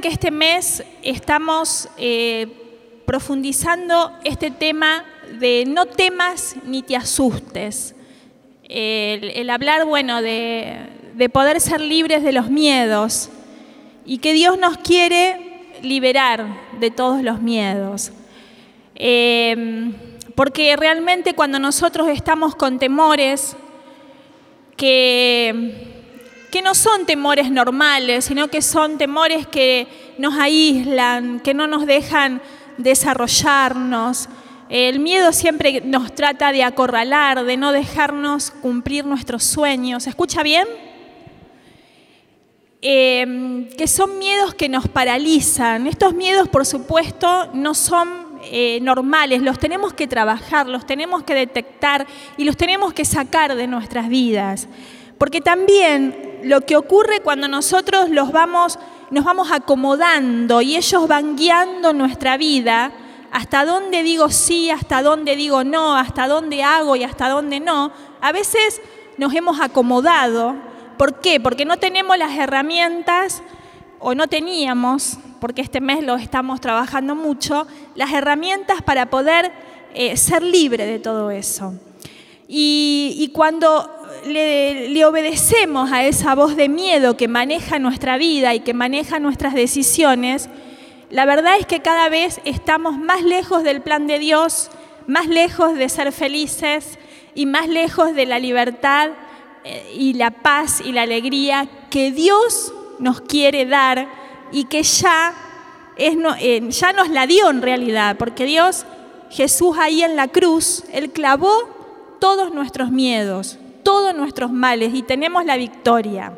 que este mes estamos eh, profundizando este tema de no temas ni te asustes. El, hablar, bueno, de, de poder ser libres de los miedos y que Dios nos quiere liberar de todos los miedos. Eh, porque realmente cuando nosotros estamos con temores, que, que no son temores normales, sino que son temores que nos aíslan, que no nos dejan desarrollarnos, el miedo siempre nos trata de acorralar, de no dejarnos cumplir nuestros sueños. ¿Escucha bien? Eh, que son miedos que nos paralizan. Estos miedos, por supuesto, no son eh, normales, los tenemos que trabajar, los tenemos que detectar y los tenemos que sacar de nuestras vidas. Porque también lo que ocurre cuando nosotros los vamos, nos vamos acomodando y ellos van guiando nuestra vida, hasta dónde digo sí, hasta dónde digo no, hasta dónde hago y hasta dónde no, a veces nos hemos acomodado. ¿Por qué? Porque no tenemos las herramientas o no teníamos porque este mes lo estamos trabajando mucho, las herramientas para poder eh, ser libre de todo eso. Y, cuando le, le, obedecemos a esa voz de miedo que maneja nuestra vida y que maneja nuestras decisiones, la verdad es que cada vez estamos más lejos del plan de Dios, más lejos de ser felices y más lejos de la libertad eh, y la paz y la alegría que Dios nos quiere dar y que ya, es, eh, ya nos la dio en realidad, porque Dios, Jesús ahí en la cruz, Él clavó todos nuestros miedos, todos nuestros males y tenemos la victoria.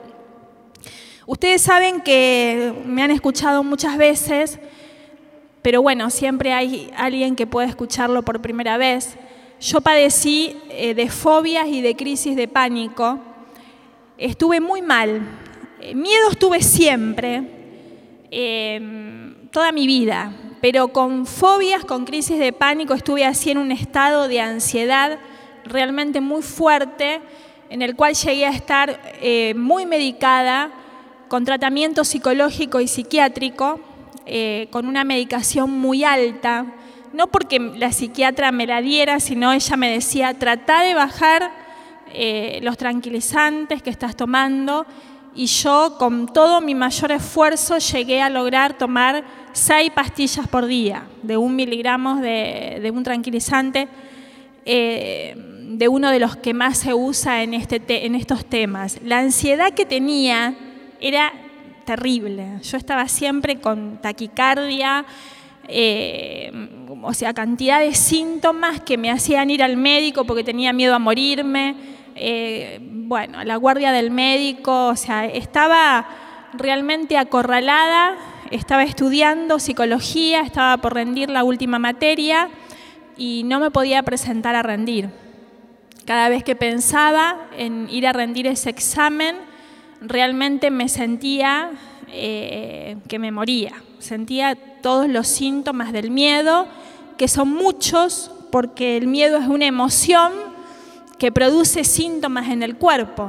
Ustedes saben que me han escuchado muchas veces, pero bueno, siempre hay alguien que puede escucharlo por primera vez. Yo padecí eh, de fobias y de crisis de pánico. Estuve muy mal. Eh, miedo estuve siempre, Em, toda mi vida, pero con fobias, con crisis de pánico, estuve así en un estado de ansiedad realmente muy fuerte, en el cual llegué a estar eh, muy medicada, con tratamiento psicológico y psiquiátrico, eh, con una medicación muy alta, no porque la psiquiatra me la diera, sino ella me decía, trata de bajar eh, los tranquilizantes que estás tomando y yo con todo mi mayor esfuerzo llegué a lograr tomar seis pastillas por día de un miligramo de, un tranquilizante, de uno de los que más se usa en, este en estos temas. La ansiedad que tenía era terrible. Yo estaba siempre con taquicardia, eh, o sea, cantidad de síntomas que me hacían ir al médico porque tenía miedo a morirme eh, bueno, la guardia del médico, o sea, estaba realmente acorralada, estaba estudiando psicología, estaba por rendir la última materia y no me podía presentar a rendir. Cada vez que pensaba en ir a rendir ese examen, realmente me sentía eh, que me moría. Sentía todos los síntomas del miedo, que son muchos, porque el miedo es una emoción que produce síntomas en el cuerpo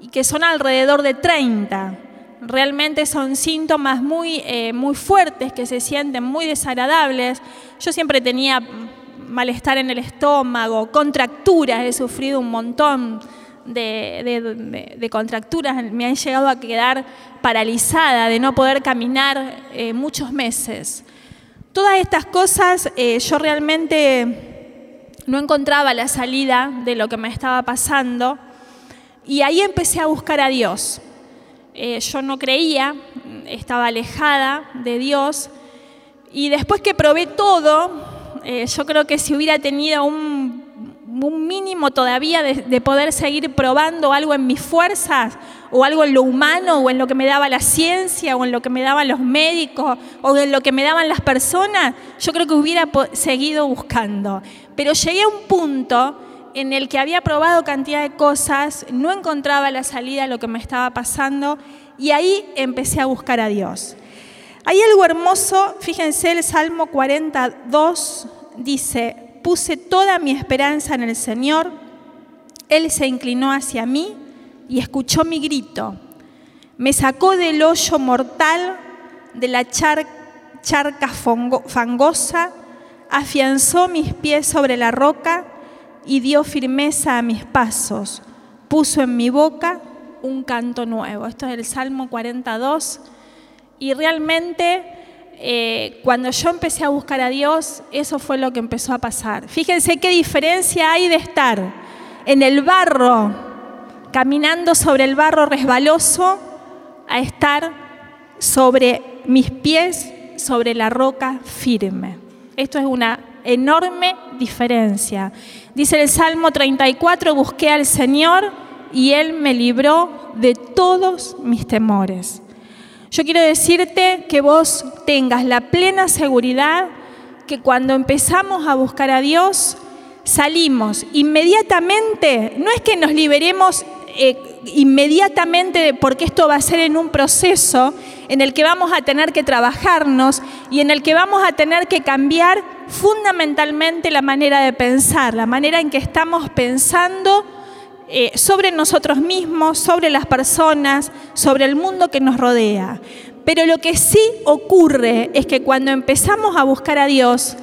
y que son alrededor de 30. Realmente son síntomas muy, eh, muy fuertes que se sienten muy desagradables. Yo siempre tenía malestar en el estómago, contracturas, he sufrido un montón de, contracturas, me han llegado a quedar paralizada, de no poder caminar eh, muchos meses. Todas estas cosas eh, yo realmente no encontraba la salida de lo que me estaba pasando y ahí empecé a buscar a Dios. Eh, yo no creía, estaba alejada de Dios y después que probé todo, eh, yo creo que si hubiera tenido un, mínimo todavía de, poder seguir probando algo en mis fuerzas o algo en lo humano o en lo que me daba la ciencia o en lo que me daban los médicos o en lo que me daban las personas, yo creo que hubiera seguido buscando. Pero llegué a un punto en el que había probado cantidad de cosas, no encontraba la salida a lo que me estaba pasando y ahí empecé a buscar a Dios. Hay algo hermoso, fíjense el Salmo 42 dice, puse toda mi esperanza en el Señor, Él se inclinó hacia mí y escuchó mi grito, me sacó del hoyo mortal, de la charca fangosa, afianzó mis pies sobre la roca y dio firmeza a mis pasos, puso en mi boca un canto nuevo. Esto es el Salmo 42 y realmente eh, cuando yo empecé a buscar a Dios, eso fue lo que empezó a pasar. Fíjense qué diferencia hay de estar en el barro, caminando sobre el barro resbaloso, a estar sobre mis pies, sobre la roca firme. Esto es una enorme diferencia. Dice el Salmo 34, busqué al Señor y Él me libró de todos mis temores. Yo quiero decirte que vos tengas la plena seguridad que cuando empezamos a buscar a Dios, salimos inmediatamente, no es que nos liberemos eh, inmediatamente porque esto va a ser en un proceso en el que vamos a tener que trabajarnos y en el que vamos a tener que cambiar fundamentalmente la manera de pensar, la manera en que estamos pensando eh, sobre nosotros mismos, sobre las personas, sobre el mundo que nos rodea. Pero lo que sí ocurre es que cuando empezamos a buscar a Dios,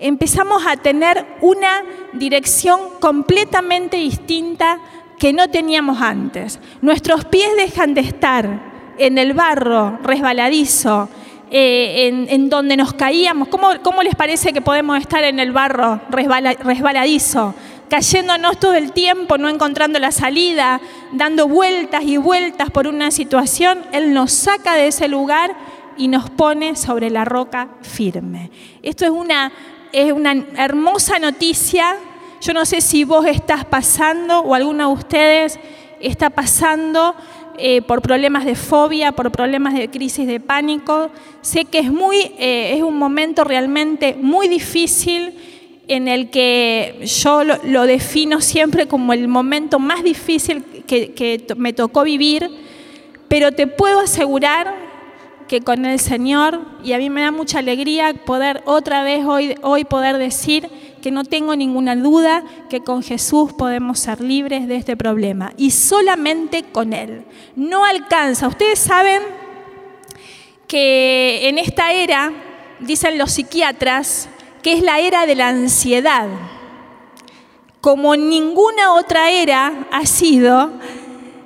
empezamos a tener una dirección completamente distinta que no teníamos antes. Nuestros pies dejan de estar en el barro resbaladizo, eh, en, donde nos caíamos. ¿Cómo, ¿Cómo, les parece que podemos estar en el barro resbaladizo? Cayéndonos todo el tiempo, no encontrando la salida, dando vueltas y vueltas por una situación, Él nos saca de ese lugar y nos pone sobre la roca firme. Esto es una, es una hermosa noticia. Yo no sé si vos estás pasando o alguno de ustedes está pasando eh, por problemas de fobia, por problemas de crisis de pánico. Sé que es, muy, eh, es un momento realmente muy difícil en el que yo lo, defino siempre como el momento más difícil que, me tocó vivir, pero te puedo asegurar que con el Señor, y a mí me da mucha alegría poder otra vez hoy, hoy poder decir que no tengo ninguna duda que con Jesús podemos ser libres de este problema, y solamente con Él. No alcanza. Ustedes saben que en esta era, dicen los psiquiatras, que es la era de la ansiedad. Como ninguna otra era ha sido,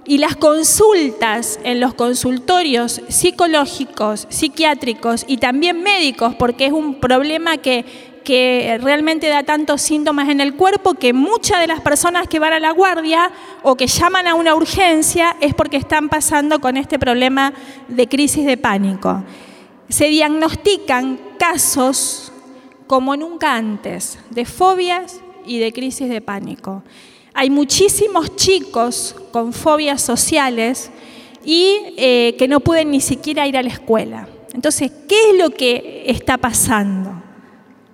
y las consultas en los consultorios psicológicos, psiquiátricos y también médicos, porque es un problema que, que realmente da tantos síntomas en el cuerpo que muchas de las personas que van a la guardia o que llaman a una urgencia es porque están pasando con este problema de crisis de pánico. Se diagnostican casos como nunca antes, de fobias y de crisis de pánico. Hay muchísimos chicos con fobias sociales y eh, que no pueden ni siquiera ir a la escuela. Entonces, ¿qué es lo que está pasando?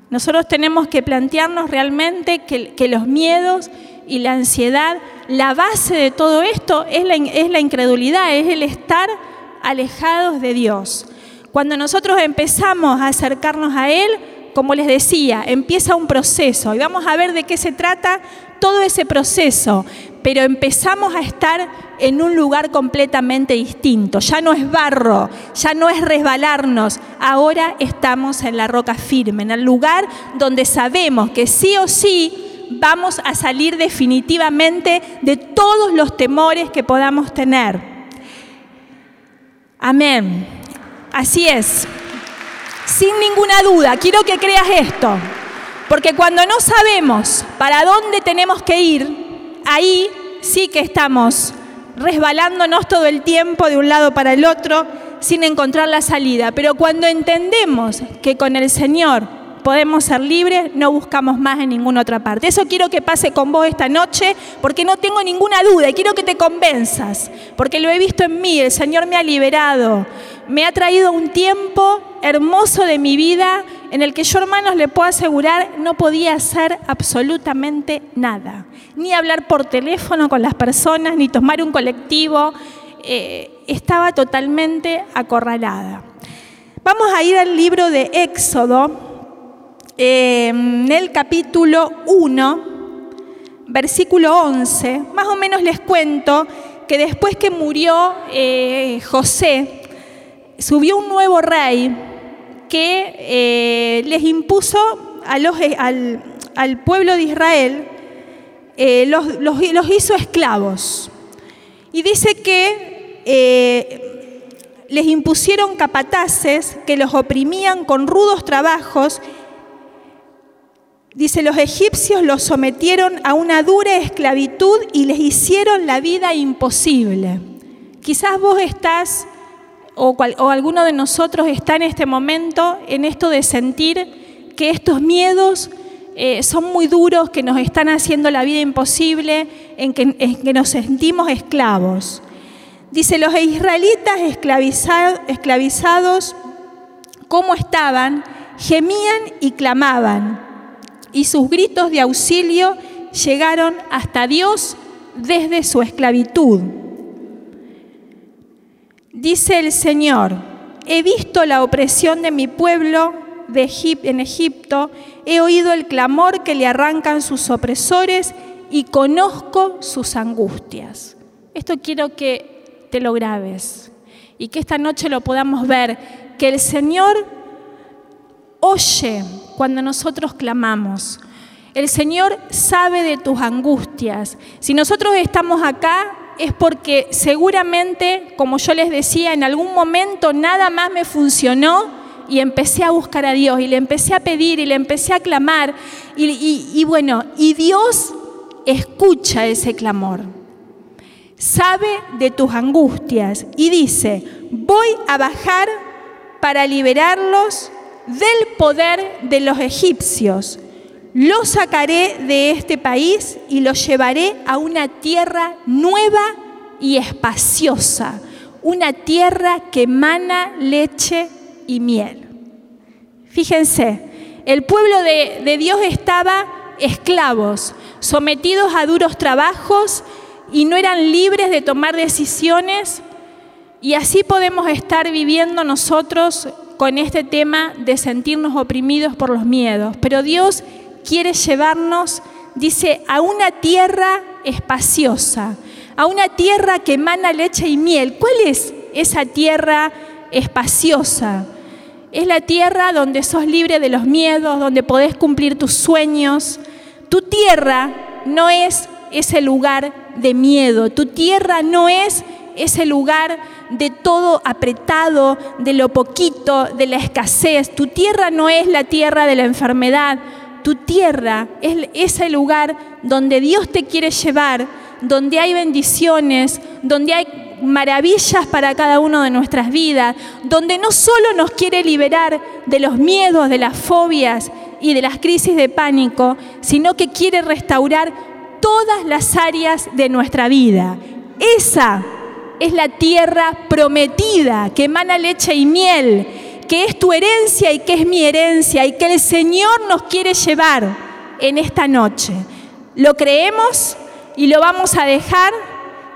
Nosotros tenemos que plantearnos realmente que, los miedos y la ansiedad, la base de todo esto es la, es la incredulidad, es el estar alejados de Dios. Cuando nosotros empezamos a acercarnos a Él, como les decía, empieza un proceso y vamos a ver de qué se trata todo ese proceso, pero empezamos a estar en un lugar completamente distinto. Ya no es barro, ya no es resbalarnos, ahora estamos en la roca firme, en el lugar donde sabemos que sí o sí vamos a salir definitivamente de todos los temores que podamos tener. Amén. Así es sin ninguna duda, quiero que creas esto, porque cuando no sabemos para dónde tenemos que ir, ahí sí que estamos resbalándonos todo el tiempo de un lado para el otro sin encontrar la salida. Pero cuando entendemos que con el Señor podemos ser libres, no buscamos más en ninguna otra parte. Eso quiero que pase con vos esta noche, porque no tengo ninguna duda y quiero que te convenzas, porque lo he visto en mí, el Señor me ha liberado, me ha traído un tiempo hermoso de mi vida en el que yo, hermanos, le puedo asegurar, no podía hacer absolutamente nada. Ni hablar por teléfono con las personas, ni tomar un colectivo. Eh, estaba totalmente acorralada. Vamos a ir al libro de Éxodo, eh, en el capítulo 1, versículo 11. Más o menos les cuento que después que murió eh, José, subió un nuevo rey que eh, les impuso los, al, pueblo de Israel, eh, los, hizo esclavos. Y dice que eh, les impusieron capataces que los oprimían con rudos trabajos. Dice, los egipcios los sometieron a una dura esclavitud y les hicieron la vida imposible. Quizás vos estás o, alguno de nosotros está en este momento en esto de sentir que estos miedos eh, son muy duros, que nos están haciendo la vida imposible, en que, nos sentimos esclavos. Dice, los israelitas esclavizados, ¿cómo estaban? Gemían y clamaban, y sus gritos de auxilio llegaron hasta Dios desde su esclavitud. Dice el Señor, he visto la opresión de mi pueblo en Egipto, he oído el clamor que le arrancan sus opresores y conozco sus angustias. Esto quiero que te lo grabes y que esta noche lo podamos ver, que el Señor oye cuando nosotros clamamos. El Señor sabe de tus angustias. Si nosotros estamos acá es porque seguramente, como yo les decía, en algún momento nada más me funcionó y empecé a buscar a Dios y le empecé a pedir y le empecé a clamar y, bueno, y Dios escucha ese clamor, sabe de tus angustias y dice, voy a bajar para liberarlos del poder de los egipcios lo sacaré de este país y lo llevaré a una tierra nueva y espaciosa, una tierra que emana leche y miel. Fíjense, el pueblo de, de Dios estaba esclavos, sometidos a duros trabajos y no eran libres de tomar decisiones. Y así podemos estar viviendo nosotros con este tema de sentirnos oprimidos por los miedos. Pero Dios quiere llevarnos, dice, a una tierra espaciosa, a una tierra que emana leche y miel. ¿Cuál es esa tierra espaciosa? Es la tierra donde sos libre de los miedos, donde podés cumplir tus sueños. Tu tierra no es ese lugar de miedo, tu tierra no es ese lugar de todo apretado, de lo poquito, de la escasez. Tu tierra no es la tierra de la enfermedad, tu tierra es ese lugar donde Dios te quiere llevar, donde hay bendiciones, donde hay maravillas para cada uno de nuestras vidas, donde no solo nos quiere liberar de los miedos, de las fobias y de las crisis de pánico, sino que quiere restaurar todas las áreas de nuestra vida. Esa es la tierra prometida que emana leche y miel que es tu herencia y que es mi herencia y que el Señor nos quiere llevar en esta noche. Lo creemos y lo vamos a dejar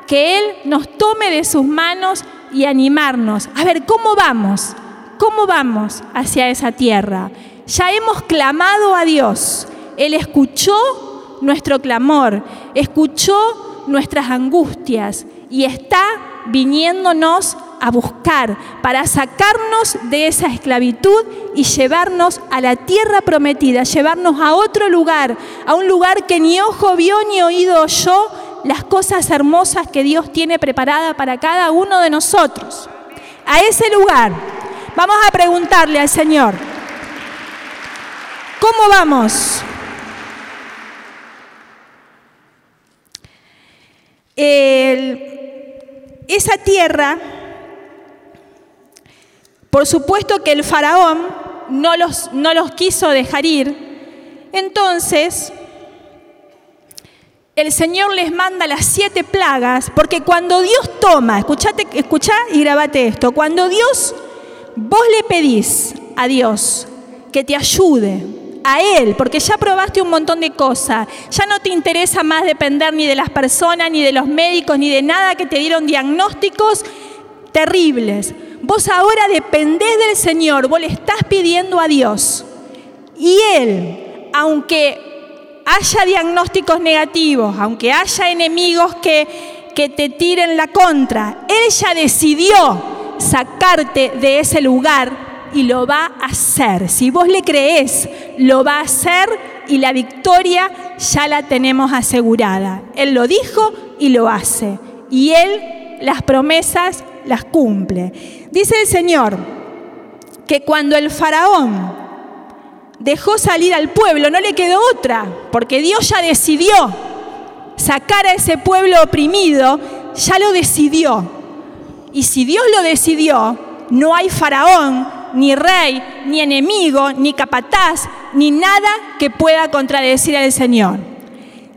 que Él nos tome de sus manos y animarnos. A ver, ¿cómo vamos? ¿Cómo vamos hacia esa tierra? Ya hemos clamado a Dios. Él escuchó nuestro clamor, escuchó nuestras angustias y está viniéndonos a buscar para sacarnos de esa esclavitud y llevarnos a la tierra prometida, llevarnos a otro lugar, a un lugar que ni ojo vio ni oído oyó, las cosas hermosas que Dios tiene preparada para cada uno de nosotros. A ese lugar vamos a preguntarle al Señor, ¿cómo vamos? esa tierra por supuesto que el faraón no los, no los quiso dejar ir. Entonces, el Señor les manda las siete plagas, porque cuando Dios toma, escuchate, escuchá y grabate esto, cuando Dios, vos le pedís a Dios que te ayude, a Él, porque ya probaste un montón de cosas, ya no te interesa más depender ni de las personas, ni de los médicos, ni de nada que te dieron diagnósticos terribles. Vos ahora dependés del Señor, vos le estás pidiendo a Dios. Y Él, aunque haya diagnósticos negativos, aunque haya enemigos que, que te tiren la contra, Él ya decidió sacarte de ese lugar y lo va a hacer. Si vos le creés, lo va a hacer y la victoria ya la tenemos asegurada. Él lo dijo y lo hace. Y Él las promesas las cumple. Dice el Señor que cuando el faraón dejó salir al pueblo, no le quedó otra, porque Dios ya decidió sacar a ese pueblo oprimido, ya lo decidió. Y si Dios lo decidió, no hay faraón, ni rey, ni enemigo, ni capataz, ni nada que pueda contradecir al Señor.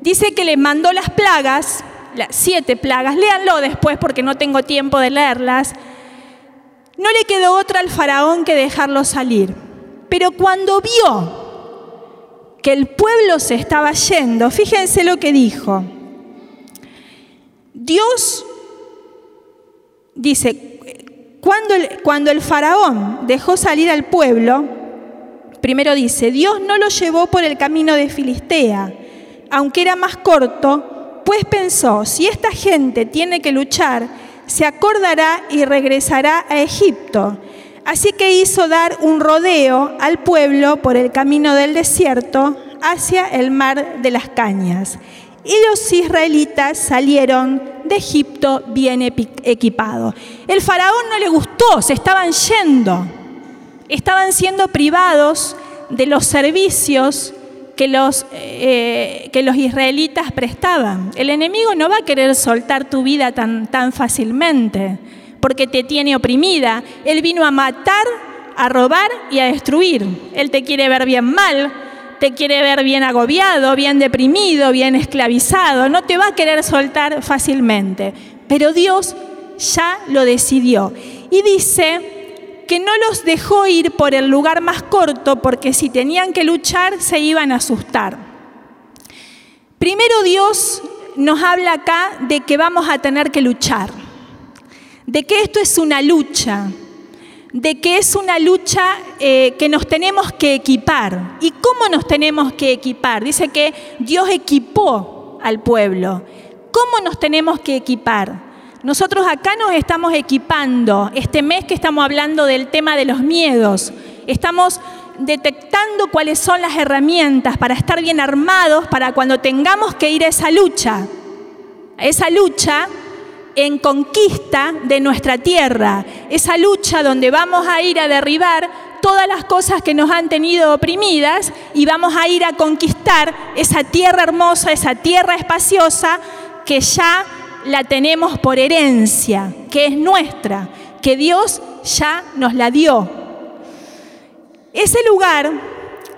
Dice que le mandó las plagas, las siete plagas, léanlo después porque no tengo tiempo de leerlas. No le quedó otra al faraón que dejarlo salir. Pero cuando vio que el pueblo se estaba yendo, fíjense lo que dijo. Dios dice, cuando el, cuando el faraón dejó salir al pueblo, primero dice, Dios no lo llevó por el camino de Filistea, aunque era más corto, pues pensó, si esta gente tiene que luchar, se acordará y regresará a Egipto. Así que hizo dar un rodeo al pueblo por el camino del desierto hacia el mar de las cañas. Y los israelitas salieron de Egipto bien equipados. El faraón no le gustó, se estaban yendo. Estaban siendo privados de los servicios que los, eh, que los israelitas prestaban. El enemigo no va a querer soltar tu vida tan, tan fácilmente porque te tiene oprimida. Él vino a matar, a robar y a destruir. Él te quiere ver bien mal, te quiere ver bien agobiado, bien deprimido, bien esclavizado, no te va a querer soltar fácilmente. Pero Dios ya lo decidió. Y dice que no los dejó ir por el lugar más corto porque si tenían que luchar se iban a asustar. Primero Dios nos habla acá de que vamos a tener que luchar, de que esto es una lucha, de que es una lucha eh, que nos tenemos que equipar. ¿Y cómo nos tenemos que equipar? Dice que Dios equipó al pueblo. ¿Cómo nos tenemos que equipar? Nosotros acá nos estamos equipando, este mes que estamos hablando del tema de los miedos, estamos detectando cuáles son las herramientas para estar bien armados para cuando tengamos que ir a esa lucha. esa lucha en conquista de nuestra tierra, esa lucha donde vamos a ir a derribar todas las cosas que nos han tenido oprimidas y vamos a ir a conquistar esa tierra hermosa, esa tierra espaciosa que ya la tenemos por herencia, que es nuestra, que Dios ya nos la dio. Ese lugar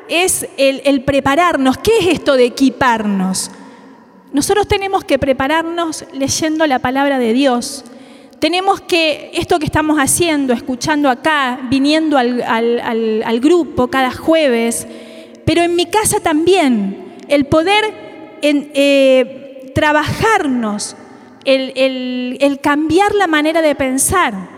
es el, prepararnos. ¿Qué es esto de equiparnos? Nosotros tenemos que prepararnos leyendo la palabra de Dios. Tenemos que, esto que estamos haciendo, escuchando acá, viniendo al, grupo cada jueves, pero en mi casa también, el poder eh, trabajarnos, el cambiar la manera de pensar.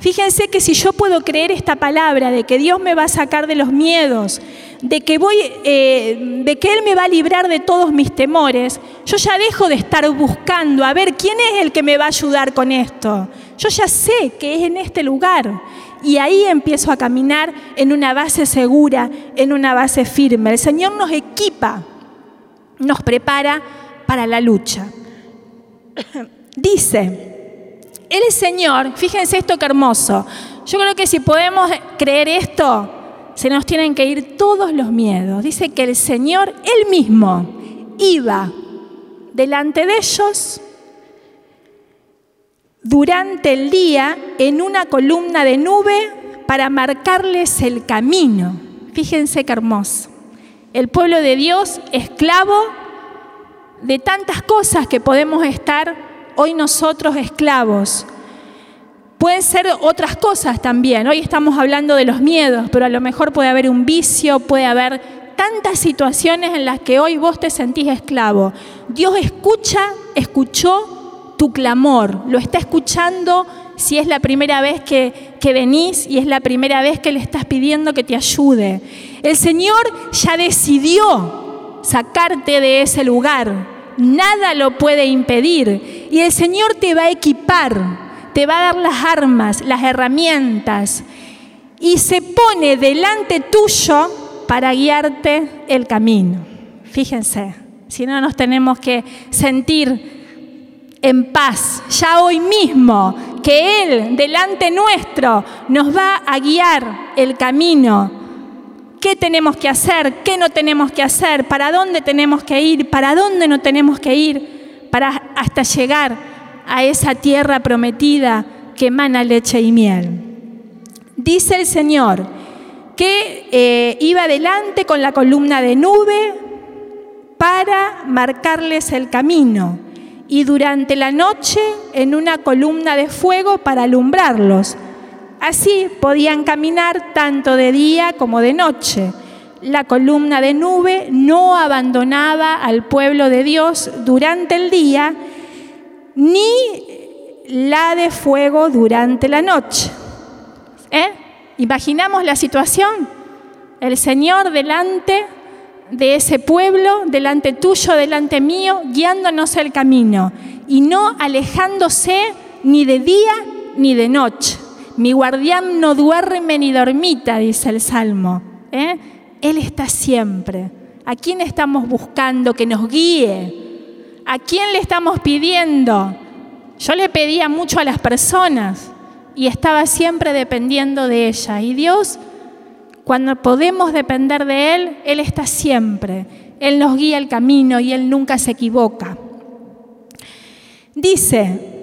Fíjense que si yo puedo creer esta palabra de que Dios me va a sacar de los miedos, de que, voy, eh, de que Él me va a librar de todos mis temores, yo ya dejo de estar buscando a ver quién es el que me va a ayudar con esto. Yo ya sé que es en este lugar. Y ahí empiezo a caminar en una base segura, en una base firme. El Señor nos equipa, nos prepara para la lucha. Dice, el Señor, fíjense esto que hermoso, yo creo que si podemos creer esto, se nos tienen que ir todos los miedos. Dice que el Señor, Él mismo, iba delante de ellos durante el día en una columna de nube para marcarles el camino. Fíjense qué hermoso. El pueblo de Dios, esclavo de tantas cosas que podemos estar hoy nosotros esclavos Pueden ser otras cosas también. Hoy estamos hablando de los miedos, pero a lo mejor puede haber un vicio, puede haber tantas situaciones en las que hoy vos te sentís esclavo. Dios escucha, escuchó tu clamor, lo está escuchando si es la primera vez que, que, venís y es la primera vez que le estás pidiendo que te ayude. El Señor ya decidió sacarte de ese lugar. Nada lo puede impedir. Y el Señor te va a equipar te va a dar las armas, las herramientas y se pone delante tuyo para guiarte el camino. Fíjense, si no nos tenemos que sentir en paz ya hoy mismo, que Él delante nuestro nos va a guiar el camino. ¿Qué tenemos que hacer? ¿Qué no tenemos que hacer? ¿Para dónde tenemos que ir? ¿Para dónde no tenemos que ir? Para hasta llegar a esa tierra prometida que emana leche y miel. Dice el Señor que eh, iba adelante con la columna de nube para marcarles el camino y durante la noche en una columna de fuego para alumbrarlos. Así podían caminar tanto de día como de noche. La columna de nube no abandonaba al pueblo de Dios durante el día, ni la de fuego durante la noche. ¿Eh? Imaginamos la situación. El Señor delante de ese pueblo, delante tuyo, delante mío, guiándonos el camino y no alejándose ni de día ni de noche. Mi guardián no duerme ni dormita, dice el Salmo. ¿eh? Él está siempre. ¿A quién estamos buscando que nos guíe? ¿A quién le estamos pidiendo? Yo le pedía mucho a las personas y estaba siempre dependiendo de ella. Y Dios, cuando podemos depender de Él, Él está siempre. Él nos guía el camino y Él nunca se equivoca. Dice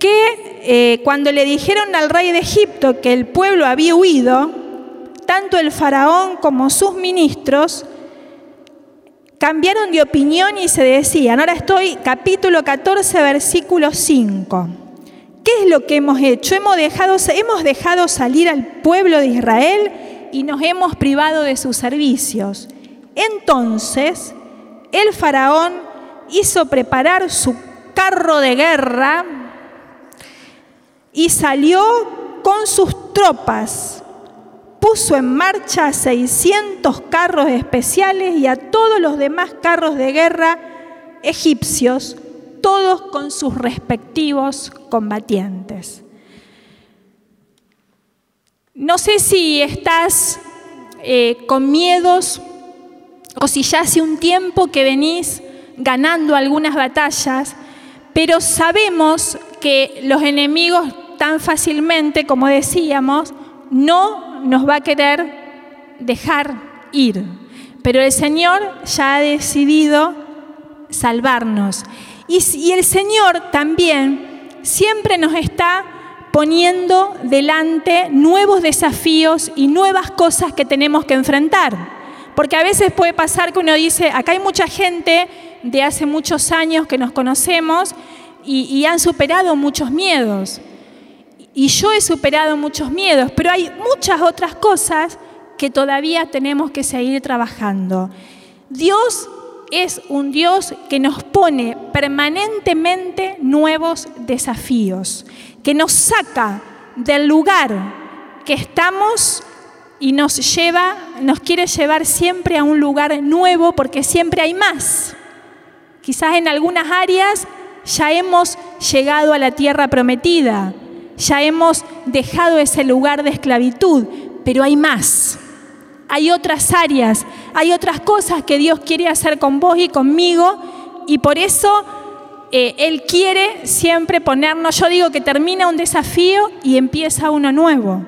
que eh, cuando le dijeron al rey de Egipto que el pueblo había huido, tanto el faraón como sus ministros cambiaron de opinión y se decían, ahora estoy capítulo 14, versículo 5. ¿Qué es lo que hemos hecho? Hemos dejado, hemos dejado salir al pueblo de Israel y nos hemos privado de sus servicios. Entonces el faraón hizo preparar su carro de guerra y salió con sus tropas. Puso en marcha 600 carros especiales y a todos los demás carros de guerra egipcios, todos con sus respectivos combatientes. No sé si estás eh, con miedos o si ya hace un tiempo que venís ganando algunas batallas, pero sabemos que los enemigos tan fácilmente, como decíamos, no nos va a querer dejar ir. Pero el Señor ya ha decidido salvarnos. Y, el Señor también siempre nos está poniendo delante nuevos desafíos y nuevas cosas que tenemos que enfrentar. Porque a veces puede pasar que uno dice, acá hay mucha gente de hace muchos años que nos conocemos y, han superado muchos miedos. Y yo he superado muchos miedos, pero hay muchas otras cosas que todavía tenemos que seguir trabajando. Dios es un Dios que nos pone permanentemente nuevos desafíos, que nos saca del lugar que estamos y nos lleva, nos quiere llevar siempre a un lugar nuevo porque siempre hay más. Quizás en algunas áreas ya hemos llegado a la tierra prometida, ya hemos dejado ese lugar de esclavitud, pero hay más. Hay otras áreas, hay otras cosas que Dios quiere hacer con vos y conmigo y por eso eh, Él quiere siempre ponernos, yo digo que termina un desafío y empieza uno nuevo.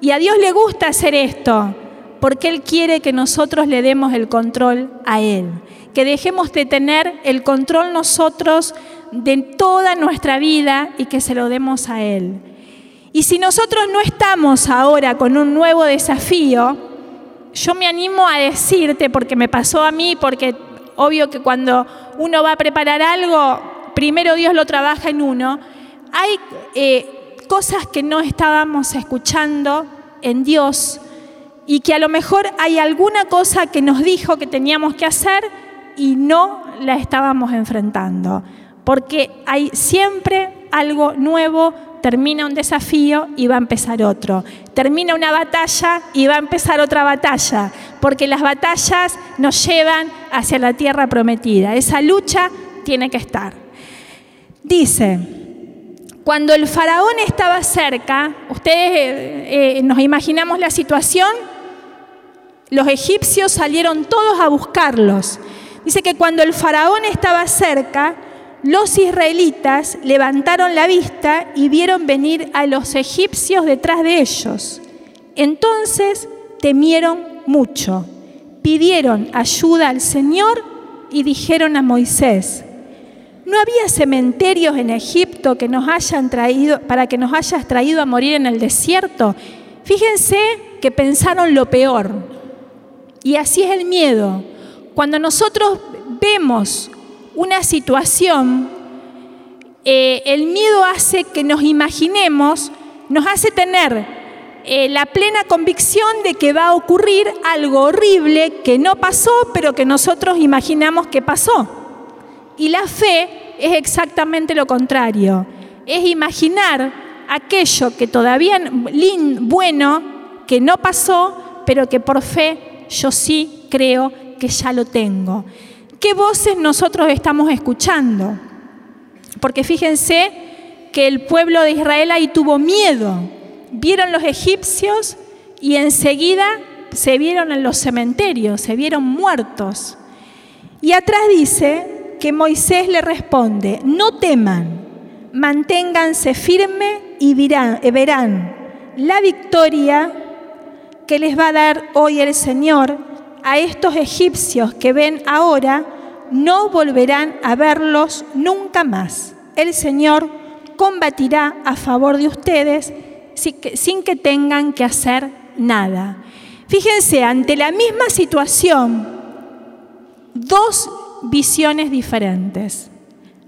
Y a Dios le gusta hacer esto, porque Él quiere que nosotros le demos el control a Él que dejemos de tener el control nosotros de toda nuestra vida y que se lo demos a Él. Y si nosotros no estamos ahora con un nuevo desafío, yo me animo a decirte, porque me pasó a mí, porque obvio que cuando uno va a preparar algo, primero Dios lo trabaja en uno, hay eh, cosas que no estábamos escuchando en Dios y que a lo mejor hay alguna cosa que nos dijo que teníamos que hacer y no la estábamos enfrentando, porque hay siempre algo nuevo, termina un desafío y va a empezar otro, termina una batalla y va a empezar otra batalla, porque las batallas nos llevan hacia la tierra prometida, esa lucha tiene que estar. Dice, Cuando el faraón estaba cerca, ustedes eh, eh, nos imaginamos la situación, los egipcios salieron todos a buscarlos. Dice que cuando el faraón estaba cerca, los israelitas levantaron la vista y vieron venir a los egipcios detrás de ellos. Entonces temieron mucho, pidieron ayuda al Señor y dijeron a Moisés, ¿no había cementerios en Egipto que nos hayan traído, para que nos hayas traído a morir en el desierto? Fíjense que pensaron lo peor. Y así es el miedo. Cuando nosotros vemos una situación, eh, el miedo hace que nos imaginemos, nos hace tener eh, la plena convicción de que va a ocurrir algo horrible que no pasó, pero que nosotros imaginamos que pasó. Y la fe es exactamente lo contrario, es imaginar aquello que todavía bueno, que no pasó, pero que por fe yo sí creo que ya lo tengo. ¿Qué voces nosotros estamos escuchando? Porque fíjense que el pueblo de Israel ahí tuvo miedo. Vieron los egipcios y enseguida se vieron en los cementerios, se vieron muertos. Y atrás dice que Moisés le responde, no teman, manténganse firmes y verán la victoria que les va a dar hoy el Señor a estos egipcios que ven ahora, no volverán a verlos nunca más. El Señor combatirá a favor de ustedes sin que tengan que hacer nada. Fíjense, ante la misma situación, dos visiones diferentes.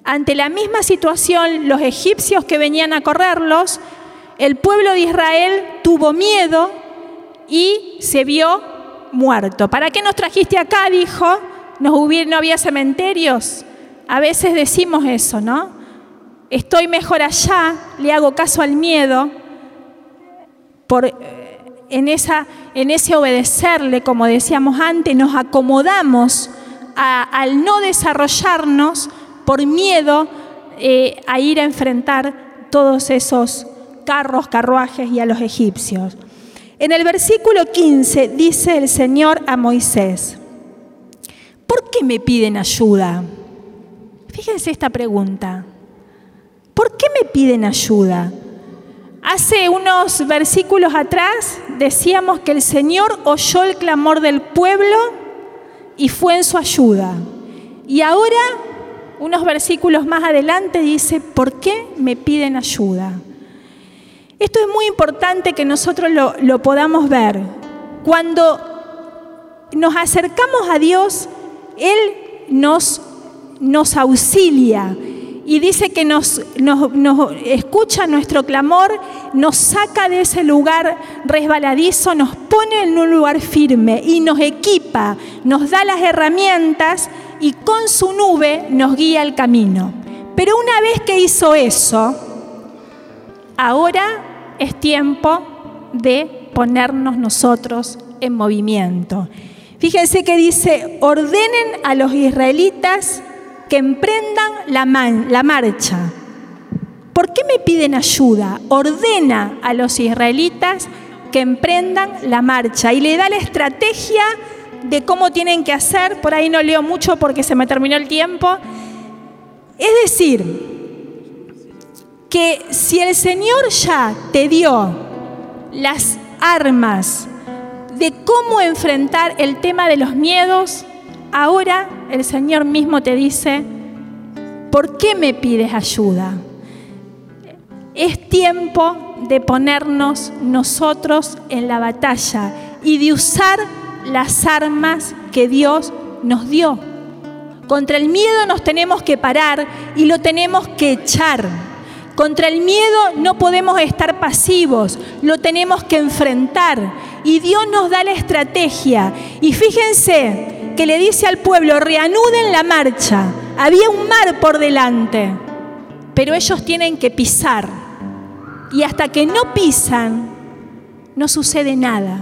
Ante la misma situación, los egipcios que venían a correrlos, el pueblo de Israel tuvo miedo y se vio muerto. ¿Para qué nos trajiste acá? Dijo, no, no había cementerios. A veces decimos eso, ¿no? Estoy mejor allá, le hago caso al miedo, por, eh, en, esa, en ese obedecerle, como decíamos antes, nos acomodamos al no desarrollarnos por miedo eh, a ir a enfrentar todos esos carros, carruajes y a los egipcios. En el versículo 15 dice el Señor a Moisés, ¿por qué me piden ayuda? Fíjense esta pregunta. ¿Por qué me piden ayuda? Hace unos versículos atrás decíamos que el Señor oyó el clamor del pueblo y fue en su ayuda. Y ahora, unos versículos más adelante, dice, ¿por qué me piden ayuda? Esto es muy importante que nosotros lo, podamos ver. Cuando nos acercamos a Dios, Él nos, auxilia y dice que nos, escucha nuestro clamor, nos saca de ese lugar resbaladizo, nos pone en un lugar firme y nos equipa, nos da las herramientas y con su nube nos guía el camino. Pero una vez que hizo eso, ahora es tiempo de ponernos nosotros en movimiento. Fíjense que dice, ordenen a los israelitas que emprendan la, marcha. ¿Por qué me piden ayuda? Ordena a los israelitas que emprendan la marcha y le da la estrategia de cómo tienen que hacer. Por ahí no leo mucho porque se me terminó el tiempo. Es decir, que si el Señor ya te dio las armas de cómo enfrentar el tema de los miedos, ahora el Señor mismo te dice, ¿por qué me pides ayuda? Es tiempo de ponernos nosotros en la batalla y de usar las armas que Dios nos dio. Contra el miedo nos tenemos que parar y lo tenemos que echar contra el miedo no podemos estar pasivos, lo tenemos que enfrentar. Y Dios nos da la estrategia. Y fíjense que le dice al pueblo, reanuden la marcha. Había un mar por delante, pero ellos tienen que pisar. Y hasta que no pisan, no sucede nada.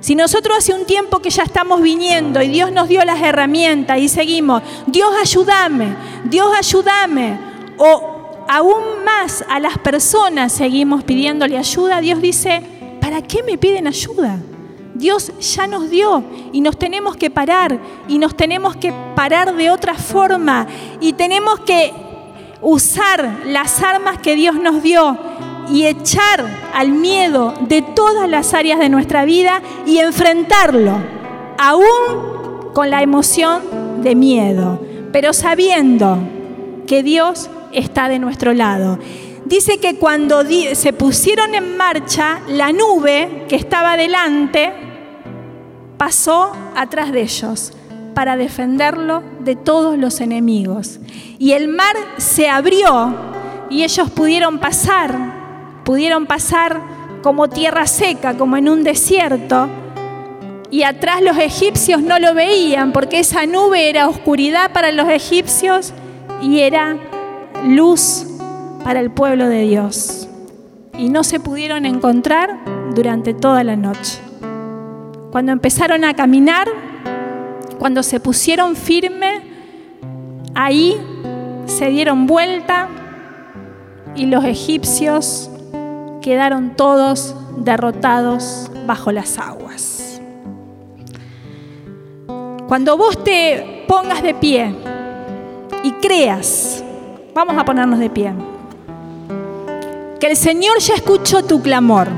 Si nosotros hace un tiempo que ya estamos viniendo y Dios nos dio las herramientas y seguimos, Dios ayúdame, Dios ayúdame, o aún más a las personas seguimos pidiéndole ayuda, Dios dice, ¿para qué me piden ayuda? Dios ya nos dio y nos tenemos que parar y nos tenemos que parar de otra forma y tenemos que usar las armas que Dios nos dio y echar al miedo de todas las áreas de nuestra vida y enfrentarlo, aún con la emoción de miedo, pero sabiendo que Dios está de nuestro lado. Dice que cuando se pusieron en marcha, la nube que estaba delante pasó atrás de ellos para defenderlo de todos los enemigos. Y el mar se abrió y ellos pudieron pasar pudieron pasar como tierra seca, como en un desierto, y atrás los egipcios no lo veían porque esa nube era oscuridad para los egipcios y era luz para el pueblo de Dios. Y no se pudieron encontrar durante toda la noche. Cuando empezaron a caminar, cuando se pusieron firme, ahí se dieron vuelta y los egipcios quedaron todos derrotados bajo las aguas. Cuando vos te pongas de pie y creas, vamos a ponernos de pie, que el Señor ya escuchó tu clamor,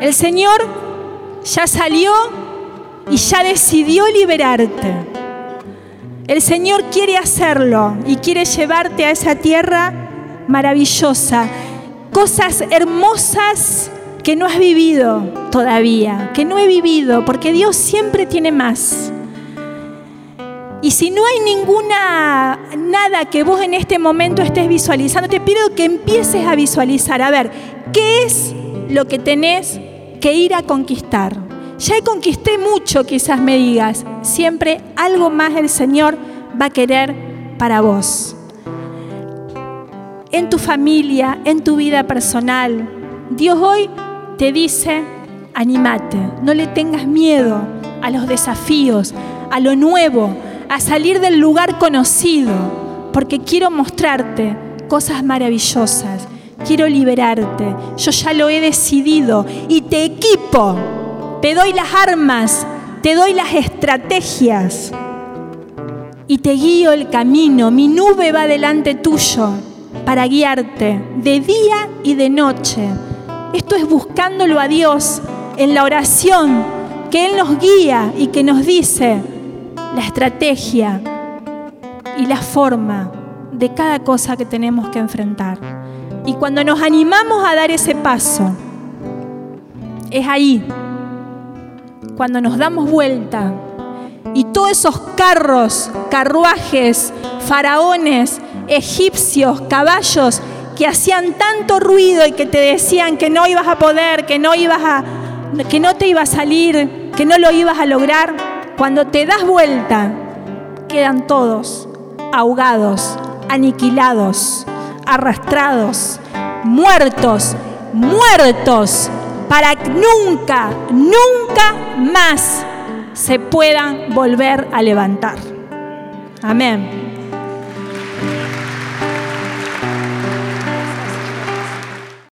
el Señor ya salió y ya decidió liberarte. El Señor quiere hacerlo y quiere llevarte a esa tierra maravillosa cosas hermosas que no has vivido todavía, que no he vivido, porque Dios siempre tiene más. Y si no hay ninguna, nada que vos en este momento estés visualizando, te pido que empieces a visualizar, a ver, ¿qué es lo que tenés que ir a conquistar? Ya conquisté mucho, quizás me digas, siempre algo más el Señor va a querer para vos en tu familia, en tu vida personal. Dios hoy te dice, animate, no le tengas miedo a los desafíos, a lo nuevo, a salir del lugar conocido, porque quiero mostrarte cosas maravillosas, quiero liberarte, yo ya lo he decidido. Y te equipo, te doy las armas, te doy las estrategias. Y te guío el camino, mi nube va delante tuyo para guiarte de día y de noche. Esto es buscándolo a Dios en la oración, que Él nos guía y que nos dice la estrategia y la forma de cada cosa que tenemos que enfrentar. Y cuando nos animamos a dar ese paso, es ahí, cuando nos damos vuelta y todos esos carros, carruajes, faraones, egipcios, caballos que hacían tanto ruido y que te decían que no ibas a poder, que no ibas a que no te iba a salir, que no lo ibas a lograr, cuando te das vuelta, quedan todos ahogados, aniquilados, arrastrados, muertos, muertos, para que nunca, nunca más se puedan volver a levantar. Amén.